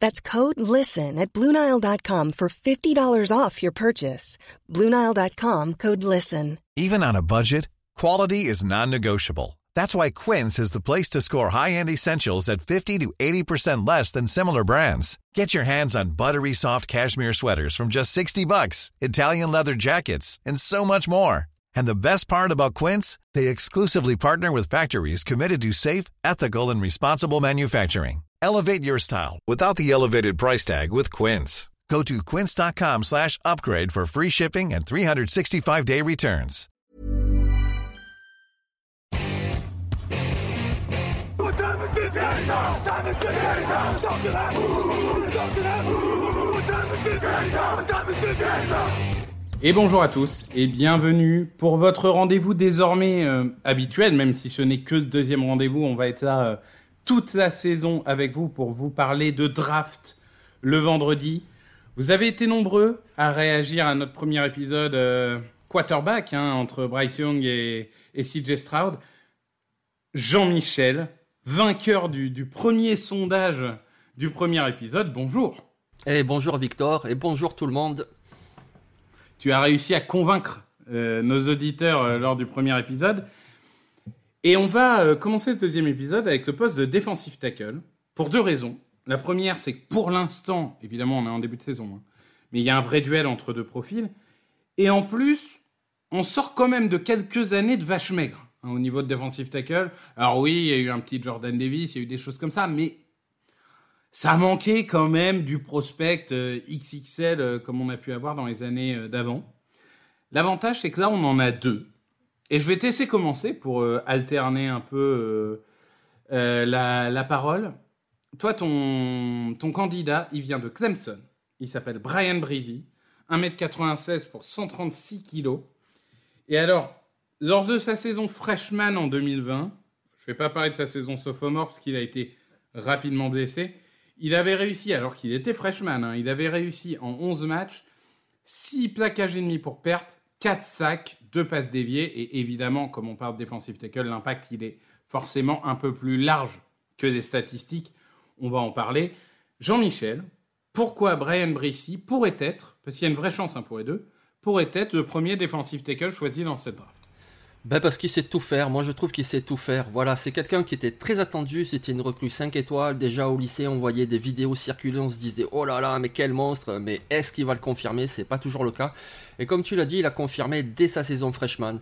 That's code LISTEN at Bluenile.com for $50 off your purchase. Bluenile.com code LISTEN. Even on a budget, quality is non negotiable. That's why Quince is the place to score high end essentials at 50 to 80% less than similar brands. Get your hands on buttery soft cashmere sweaters from just 60 bucks, Italian leather jackets, and so much more. And the best part about Quince, they exclusively partner with factories committed to safe, ethical, and responsible manufacturing. Elevate your style without the elevated price tag with Quince. Go to quince.com slash upgrade for free shipping and 365-day returns. Et bonjour à tous et bienvenue pour votre rendez-vous désormais euh, habituel, même si ce n'est que le deuxième rendez-vous, on va être là euh, toute la saison avec vous pour vous parler de draft le vendredi. Vous avez été nombreux à réagir à notre premier épisode euh, quarterback hein, entre Bryce Young et, et CJ Stroud. Jean-Michel, vainqueur du, du premier sondage du premier épisode, bonjour. Et bonjour Victor, et bonjour tout le monde. Tu as réussi à convaincre euh, nos auditeurs euh, lors du premier épisode. Et on va euh, commencer ce deuxième épisode avec le poste de defensive tackle pour deux raisons. La première, c'est que pour l'instant, évidemment, on est en début de saison, hein, mais il y a un vrai duel entre deux profils. Et en plus, on sort quand même de quelques années de vache maigre hein, au niveau de defensive tackle. Alors oui, il y a eu un petit Jordan Davis, il y a eu des choses comme ça, mais ça manquait quand même du prospect euh, XXL euh, comme on a pu avoir dans les années d'avant. L'avantage, c'est que là, on en a deux. Et je vais te laisser commencer pour euh, alterner un peu euh, euh, la, la parole. Toi, ton, ton candidat, il vient de Clemson. Il s'appelle Brian Breezy, 1m96 pour 136 kg. Et alors, lors de sa saison freshman en 2020, je ne vais pas parler de sa saison sophomore parce qu'il a été rapidement blessé, il avait réussi, alors qu'il était freshman, hein, il avait réussi en 11 matchs, 6 plaquages et demi pour perte, 4 sacs, 2 passes déviées, et évidemment, comme on parle de defensive tackle, l'impact, il est forcément un peu plus large que des statistiques, on va en parler. Jean-Michel, pourquoi Brian Brissy pourrait être, parce qu'il y a une vraie chance hein, pour les deux, pourrait être le premier defensive tackle choisi dans cette draft? Ben parce qu'il sait tout faire, moi je trouve qu'il sait tout faire. Voilà, c'est quelqu'un qui était très attendu, c'était une recrue 5 étoiles. Déjà au lycée, on voyait des vidéos circuler, on se disait oh là là, mais quel monstre, mais est-ce qu'il va le confirmer? C'est pas toujours le cas. Et comme tu l'as dit, il a confirmé dès sa saison freshman.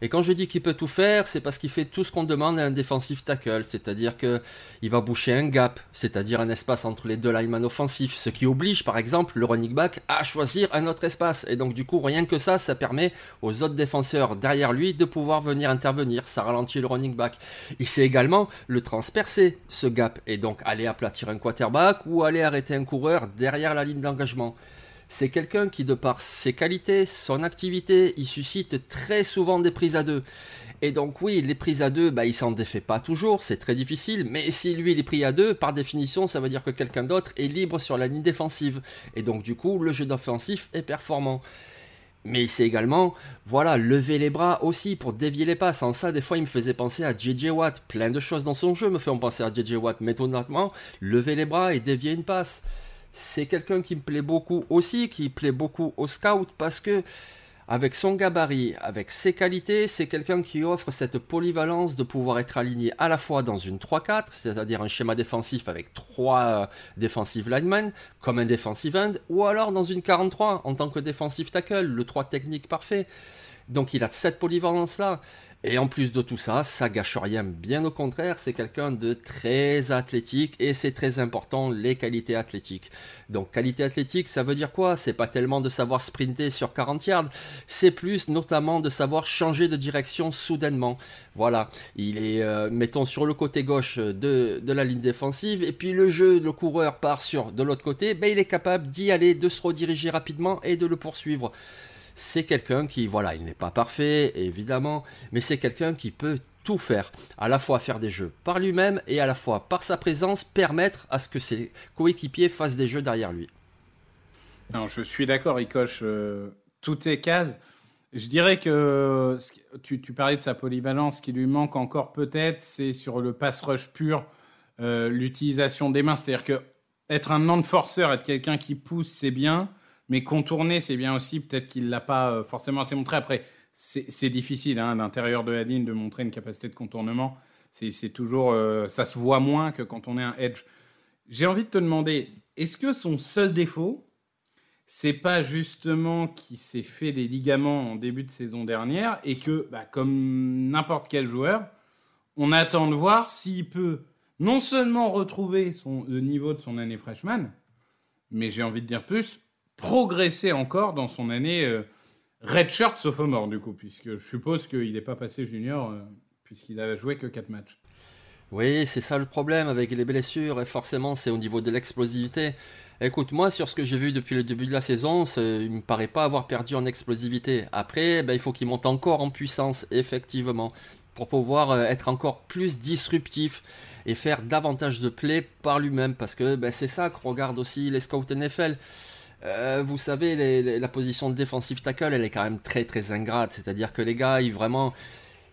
Et quand je dis qu'il peut tout faire, c'est parce qu'il fait tout ce qu'on demande à un defensive tackle, c'est-à-dire que il va boucher un gap, c'est-à-dire un espace entre les deux linemen offensifs, ce qui oblige par exemple le running back à choisir un autre espace. Et donc du coup, rien que ça, ça permet aux autres défenseurs derrière lui de pouvoir venir intervenir, ça ralentit le running back. Il sait également le transpercer, ce gap, et donc aller aplatir un quarterback ou aller arrêter un coureur derrière la ligne d'engagement c'est quelqu'un qui, de par ses qualités, son activité, il suscite très souvent des prises à deux. Et donc oui, les prises à deux, bah, il s'en défait pas toujours, c'est très difficile, mais si lui il est pris à deux, par définition, ça veut dire que quelqu'un d'autre est libre sur la ligne défensive. Et donc du coup, le jeu d'offensif est performant. Mais il sait également, voilà, lever les bras aussi pour dévier les passes. En ça, des fois, il me faisait penser à JJ Watt. Plein de choses dans son jeu me font penser à JJ Watt. Mais honnêtement, lever les bras et dévier une passe c'est quelqu'un qui me plaît beaucoup aussi, qui plaît beaucoup au scout parce que avec son gabarit, avec ses qualités, c'est quelqu'un qui offre cette polyvalence de pouvoir être aligné à la fois dans une 3-4, c'est-à-dire un schéma défensif avec trois euh, defensive linemen, comme un defensive end, ou alors dans une 43 en tant que defensive tackle, le 3 technique parfait. Donc il a cette polyvalence-là. Et en plus de tout ça, ça gâche rien, bien au contraire, c'est quelqu'un de très athlétique et c'est très important les qualités athlétiques. Donc qualité athlétique, ça veut dire quoi? C'est pas tellement de savoir sprinter sur 40 yards, c'est plus notamment de savoir changer de direction soudainement. Voilà, il est, euh, mettons, sur le côté gauche de, la ligne défensive et puis le jeu, le coureur part sur de l'autre côté, ben, il est capable d'y aller, de se rediriger rapidement et de le poursuivre c'est quelqu'un qui, voilà, il n'est pas parfait, évidemment, mais c'est quelqu'un qui peut tout faire, à la fois faire des jeux par lui-même et à la fois par sa présence permettre à ce que ses coéquipiers fassent des jeux derrière lui. Non, je suis d'accord, il coche euh, toutes les cases. Je dirais que tu, parlais de sa polyvalence, ce qui lui manque encore peut-être, c'est sur le pass rush pur, euh, l'utilisation des mains. C'est-à-dire que être un non-forceur, être quelqu'un qui pousse, c'est bien, mais contourner, c'est bien aussi. Peut-être qu'il l'a pas euh, forcément assez montré. Après, c'est difficile hein, à l'intérieur de la ligne de montrer une capacité de contournement. C'est toujours, euh, ça se voit moins que quand on est un edge. J'ai envie de te demander, est-ce que son seul défaut, c'est pas justement qu'il s'est fait les ligaments en début de saison dernière et que, bah, comme n'importe quel joueur, on attend de voir s'il peut non seulement retrouver son, le niveau de son année freshman, mais j'ai envie de dire plus, progresser encore dans son année euh, redshirt sophomore, du coup, puisque je suppose qu'il n'est pas passé junior, euh, puisqu'il n'a joué que 4 matchs. Oui, c'est ça le problème avec les blessures, et forcément, c'est au niveau de l'explosivité. Écoute, moi, sur ce que j'ai vu depuis le début de la saison, il me paraît pas avoir perdu en explosivité. Après, ben, il faut qu'il monte encore en puissance, effectivement, pour pouvoir euh, être encore plus disruptif et faire davantage de plays par lui-même. Parce que ben, c'est ça que regarde aussi les scouts NFL. Euh, vous savez, la position défensive tackle, elle est quand même très très ingrate. C'est-à-dire que les gars, ils vraiment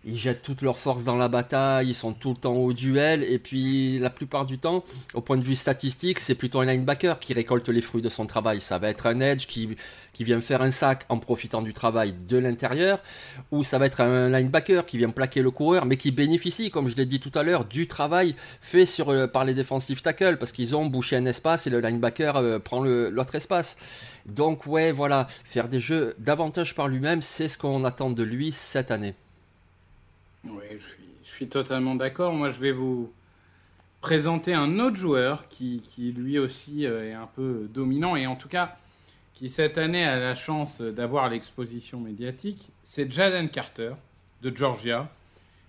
ils jettent toute leur force dans la bataille, ils sont tout le temps au duel, et puis la plupart du temps, au point de vue statistique, c'est plutôt un linebacker qui récolte les fruits de son travail. Ça va être un edge qui, vient faire un sac en profitant du travail de l'intérieur, ou ça va être un linebacker qui vient plaquer le coureur, mais qui bénéficie, comme je l'ai dit tout à l'heure, du travail fait euh, par les défensifs tackles, parce qu'ils ont bouché un espace et le linebacker euh, prend l'autre espace. Donc ouais, voilà, faire des jeux davantage par lui-même, c'est ce qu'on attend de lui cette année. Oui, je suis, totalement d'accord. Moi, je vais vous présenter un autre joueur qui, lui aussi euh, est un peu dominant et en tout cas qui cette année a la chance d'avoir l'exposition médiatique. C'est Jaden Carter de Georgia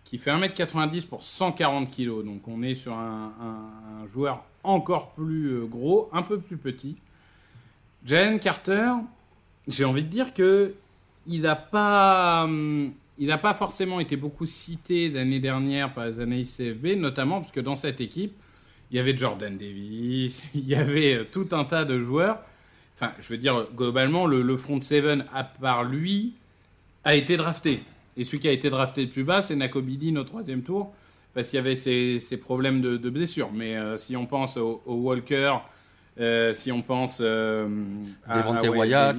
qui fait 1m90 pour 140 kg. Donc on est sur un, joueur encore plus euh, gros, un peu plus petit. Jaden Carter, j'ai envie de dire que il n'a pas hum, il n'a pas forcément été beaucoup cité l'année dernière par les analystes CFB, notamment parce que dans cette équipe, il y avait Jordan Davis, il y avait euh, tout un tas de joueurs. Enfin, je veux dire, globalement, le, front seven, à part lui, a été drafté. Et celui qui a été drafté le plus bas, c'est Nakobidi au troisième tour, parce qu'il y avait ces, problèmes de, blessures. Mais euh, si on pense au, Walker, euh, si on pense à, Devante Wyatt,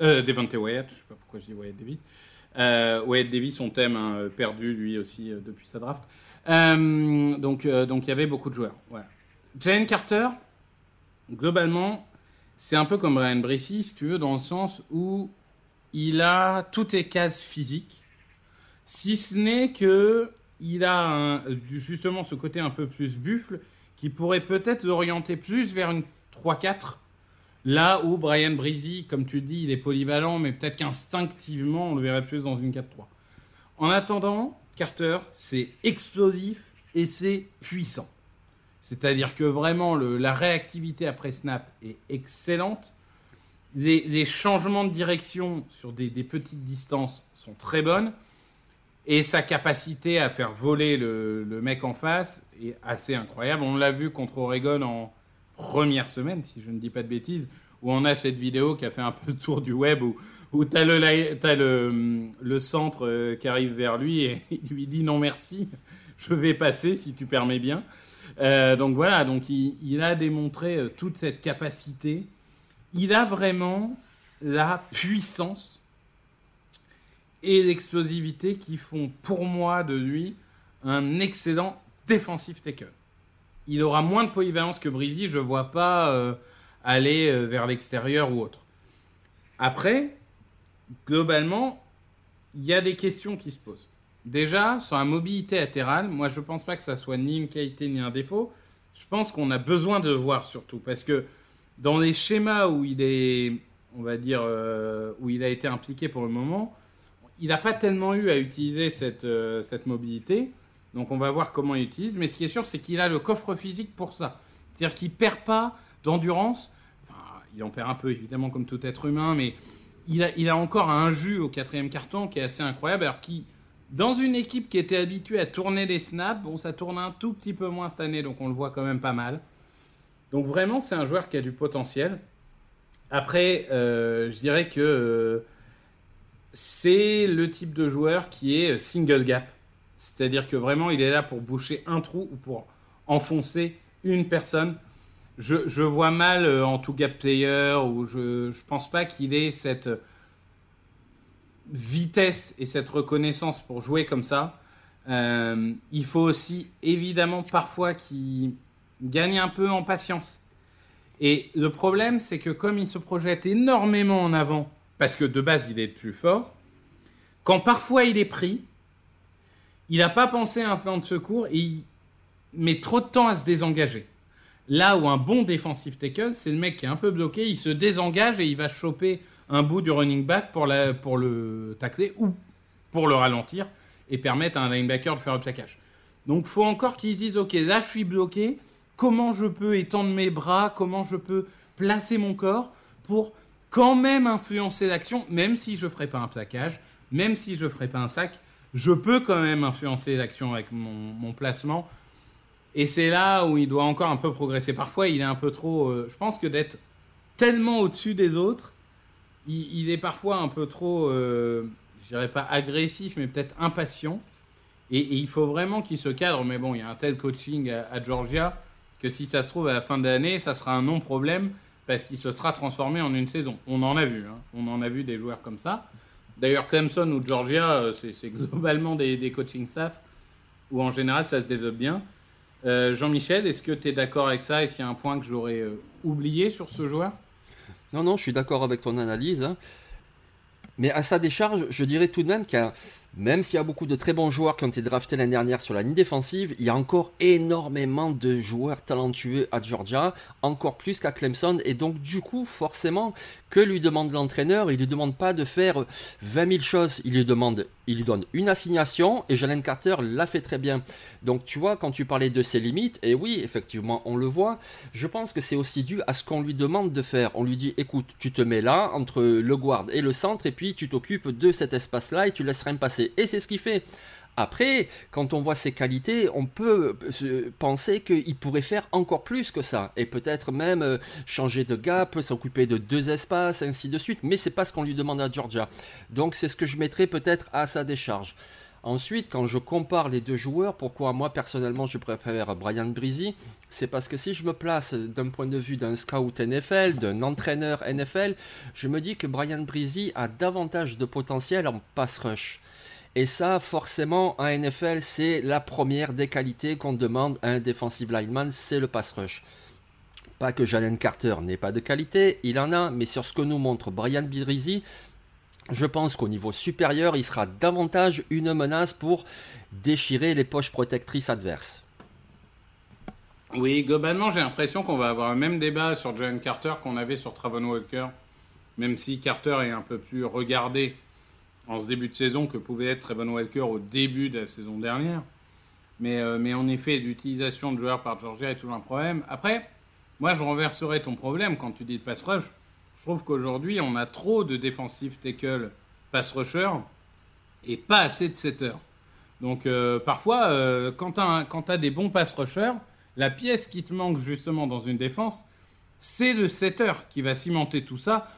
Devante Wyatt, je sais pas pourquoi je dis Wyatt Davis. Euh, Wade Davis, son thème, hein, perdu lui aussi euh, depuis sa draft. Euh, donc, euh, donc il y avait beaucoup de joueurs. Jane Carter, globalement, c'est un peu comme Ryan Brissy, si tu veux, dans le sens où il a toutes les cases physiques, si ce n'est que il a justement ce côté un peu plus buffle qui pourrait peut-être l'orienter plus vers une 3-4 Là où Brian Breezy, comme tu dis, il est polyvalent, mais peut-être qu'instinctivement, on le verrait plus dans une 4-3. En attendant, Carter, c'est explosif et c'est puissant. C'est-à-dire que vraiment, la réactivité après snap est excellente. Les, changements de direction sur des, petites distances sont très bonnes. Et sa capacité à faire voler le, le mec en face est assez incroyable. On l'a vu contre Oregon en, première semaine, si je ne dis pas de bêtises, où on a cette vidéo qui a fait un peu le tour du web, où, où tu as, le, as le, le, centre euh, qui arrive vers lui et il lui dit non merci, je vais passer si tu permets bien. Euh, donc voilà, donc il, a démontré euh, toute cette capacité. Il a vraiment la puissance et l'explosivité qui font pour moi de lui un excellent défensif taker il aura moins de polyvalence que Breezy. Je ne vois pas euh, aller euh, vers l'extérieur ou autre. Après, globalement, il y a des questions qui se posent. Déjà, sur la mobilité latérale, moi je ne pense pas que ça soit ni une qualité ni un défaut. Je pense qu'on a besoin de voir surtout. Parce que dans les schémas où il est, on va dire, euh, où il a été impliqué pour le moment, il n'a pas tellement eu à utiliser cette, cette mobilité. Donc on va voir comment il utilise. Mais ce qui est sûr, c'est qu'il a le coffre physique pour ça. C'est-à-dire qu'il perd pas d'endurance. Enfin, il en perd un peu, évidemment, comme tout être humain, mais il, a, encore un jus au quatrième carton qui est assez incroyable. Alors, qui, dans une équipe qui était habituée à tourner les snaps, bon, ça tourne un tout petit peu moins cette année, donc on le voit quand même pas mal. Donc, vraiment, c'est un joueur qui a du potentiel. Après, euh, je dirais que euh, c'est le type de joueur qui est single gap. C'est-à-dire que vraiment, il est là pour boucher un trou ou pour enfoncer une personne. Je, vois mal euh, en tout gap player ou je ne pense pas qu'il ait cette vitesse et cette reconnaissance pour jouer comme ça. Euh, il faut aussi évidemment parfois qu'il gagne un peu en patience. Et le problème, c'est que comme il se projette énormément en avant, parce que de base il est le plus fort, quand parfois il est pris, il n'a pas pensé à un plan de secours et il met trop de temps à se désengager. Là où un bon défensif tackle, c'est le mec qui est un peu bloqué, il se désengage et il va choper un bout du running back pour, pour le tacler ou pour le ralentir et permettre à un linebacker de faire le plaquage. Donc faut encore qu'ils se disent ok là je suis bloqué, comment je peux étendre mes bras, comment je peux placer mon corps pour quand même influencer l'action, même si je ne ferai pas un plaquage, même si je ne ferai pas un sac, je peux quand même influencer l'action avec mon, placement. Et c'est là où il doit encore un peu progresser. Parfois, il est un peu trop. euh, je pense que d'être tellement au-dessus des autres, il, est parfois un peu trop, euh, je dirais pas agressif, mais peut-être impatient. Et, il faut vraiment qu'il se cadre. Mais bon, il y a un tel coaching à, à Georgia que si ça se trouve à la fin de l'année, ça sera un non-problème parce qu'il se sera transformé en une saison. On en a vu. hein. On en a vu des joueurs comme ça. D'ailleurs, Clemson ou Georgia, euh, c'est globalement des, des coaching staff où en général ça se développe bien. Euh, Jean-Michel, est-ce que tu es d'accord avec ça? Est-ce qu'il y a un point que j'aurais euh, oublié sur ce joueur? Non, non, je suis d'accord avec ton analyse. hein. Mais à sa décharge, je dirais tout de même qu'il y a, même s'il y a beaucoup de très bons joueurs qui ont été draftés l'année dernière sur la ligne défensive, il y a encore énormément de joueurs talentueux à Georgia, encore plus qu'à Clemson. Et donc, du coup, forcément, que lui demande l'entraîneur Il lui demande pas de faire 20 000 choses. Il lui demande, il lui donne une assignation et Jalen Carter l'a fait très bien. Donc, tu vois, quand tu parlais de ses limites, et oui, effectivement, on le voit, je pense que c'est aussi dû à ce qu'on lui demande de faire. On lui dit, écoute, tu te mets là, entre le guard et le centre, et puis tu t'occupes de cet espace-là et tu laisses rien Et c'est ce qu'il fait. Après, quand on voit ses qualités, on peut se penser qu'il pourrait faire encore plus que ça. Et peut-être même euh, changer de gap, s'occuper de deux espaces, ainsi de suite. Mais c'est pas ce qu'on lui demande à Georgia. Donc c'est ce que je mettrais peut-être à sa décharge. Ensuite, quand je compare les deux joueurs, pourquoi moi personnellement je préfère Brian Breezy C'est parce que si je me place d'un point de vue d'un scout NFL, d'un entraîneur NFL, je me dis que Brian Breezy a davantage de potentiel en pass rush. Et ça, forcément, en NFL, c'est la première des qualités qu'on demande à un defensive lineman, c'est le pass rush. Pas que Jalen Carter n'ait pas de qualité, il en a, mais sur ce que nous montre Brian Breezy, je pense qu'au niveau supérieur, il sera davantage une menace pour déchirer les poches protectrices adverses. Oui, globalement, j'ai l'impression qu'on va avoir le même débat sur Jalen Carter qu'on avait sur Travon Walker, même si Carter est un peu plus regardé en ce début de saison que pouvait être Trevon Walker au début de la saison dernière. Mais, euh, mais en effet, l'utilisation de joueurs par Georgia est toujours un problème. Après, moi, je renverserai ton problème quand tu dis de pass rush. Je trouve qu'aujourd'hui, on a trop de défensifs tackle pass rusher et pas assez de setters. Donc, euh, parfois, euh, quand tu as, des bons pass rushers, la pièce qui te manque justement dans une défense, c'est le setter qui va cimenter tout ça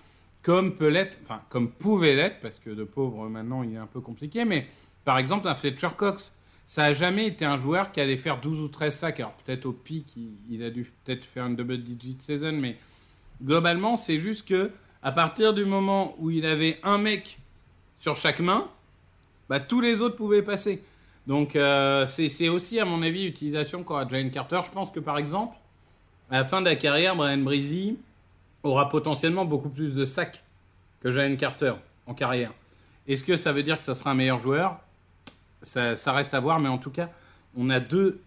comme peut l'être, enfin comme pouvait l'être, parce que de pauvre maintenant il est un peu compliqué, mais par exemple un Fletcher Cox, ça a jamais été un joueur qui allait faire 12 ou 13 sacs, alors peut-être au pic il, a dû peut-être faire une double digit season, mais globalement c'est juste que à partir du moment où il avait un mec sur chaque main, bah, tous les autres pouvaient passer. Donc euh, c'est aussi à mon avis l'utilisation qu'aura Jalen Carter. Je pense que par exemple, à la fin de la carrière, Brian Breezy, aura potentiellement beaucoup plus de sacs que Jalen Carter en carrière. Est-ce que ça veut dire que ça sera un meilleur joueur? Ça, reste à voir, mais en tout cas, on a deux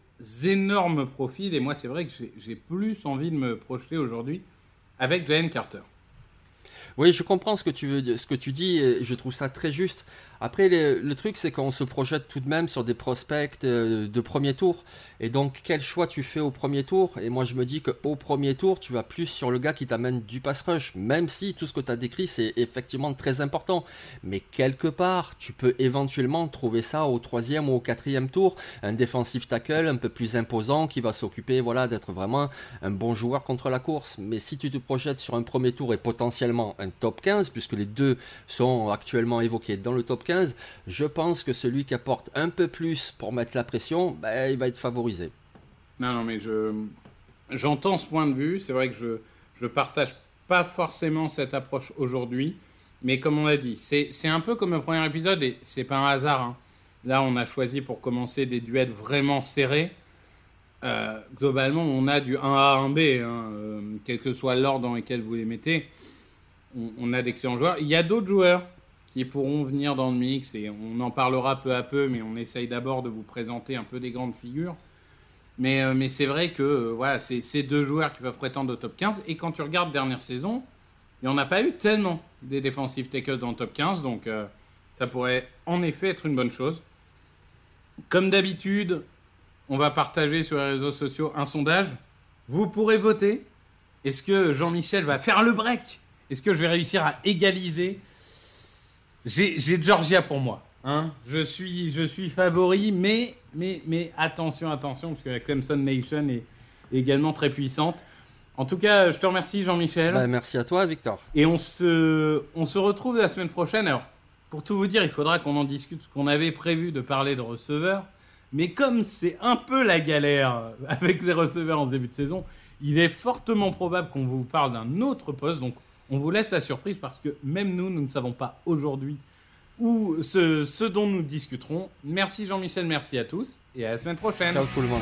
énormes profils, et moi, c'est vrai que j'ai plus envie de me projeter aujourd'hui avec Jalen Carter. Oui, je comprends ce que tu veux, ce que tu dis, et je trouve ça très juste. Après, le, truc, c'est qu'on se projette tout de même sur des prospects euh, de premier tour. Et donc, quel choix tu fais au premier tour? Et moi, je me dis qu'au premier tour, tu vas plus sur le gars qui t'amène du pass rush, même si tout ce que tu as décrit, c'est effectivement très important. Mais quelque part, tu peux éventuellement trouver ça au troisième ou au quatrième tour. Un défensif tackle un peu plus imposant qui va s'occuper voilà, d'être vraiment un bon joueur contre la course. Mais si tu te projettes sur un premier tour et potentiellement top 15, puisque les deux sont actuellement évoqués dans le top 15, je pense que celui qui apporte un peu plus pour mettre la pression, ben, il va être favorisé. Non, non, mais je j'entends ce point de vue. C'est vrai que je je partage pas forcément cette approche aujourd'hui, mais comme on l'a dit, c'est un peu comme le premier épisode et c'est pas un hasard. Hein. Là, on a choisi pour commencer des duels vraiment serrés. Euh, globalement, on a du 1A, 1B, hein, euh, quel que soit l'ordre dans lequel vous les mettez. On, a d'excellents joueurs. Il y a d'autres joueurs qui pourront venir dans le mix et on en parlera peu à peu, mais on essaye d'abord de vous présenter un peu des grandes figures. Mais, euh, c'est vrai que euh, voilà, c'est ces deux joueurs qui peuvent prétendre au top 15. Et quand tu regardes dernière saison, il n'y en a pas eu tellement des défensifs tackles dans le top 15, donc euh, ça pourrait en effet être une bonne chose. Comme d'habitude, on va partager sur les réseaux sociaux un sondage. Vous pourrez voter. Est-ce que Jean-Michel va faire le break? Est-ce que je vais réussir à égaliser? J'ai Georgia pour moi. Hein. Je, suis, je suis favori, mais, mais, mais attention, attention, parce que la Clemson Nation est également très puissante. En tout cas, je te remercie Jean-Michel. Bah, merci à toi Victor. Et on se, on se retrouve la semaine prochaine. Alors, pour tout vous dire, il faudra qu'on en discute, qu'on avait prévu de parler de receveurs. Mais comme c'est un peu la galère avec les receveurs en ce début de saison, il est fortement probable qu'on vous parle d'un autre poste. Donc, on vous laisse la surprise parce que même nous, nous ne savons pas aujourd'hui ce, ce dont nous discuterons. Merci Jean-Michel, merci à tous et à la semaine prochaine. Ciao tout le monde.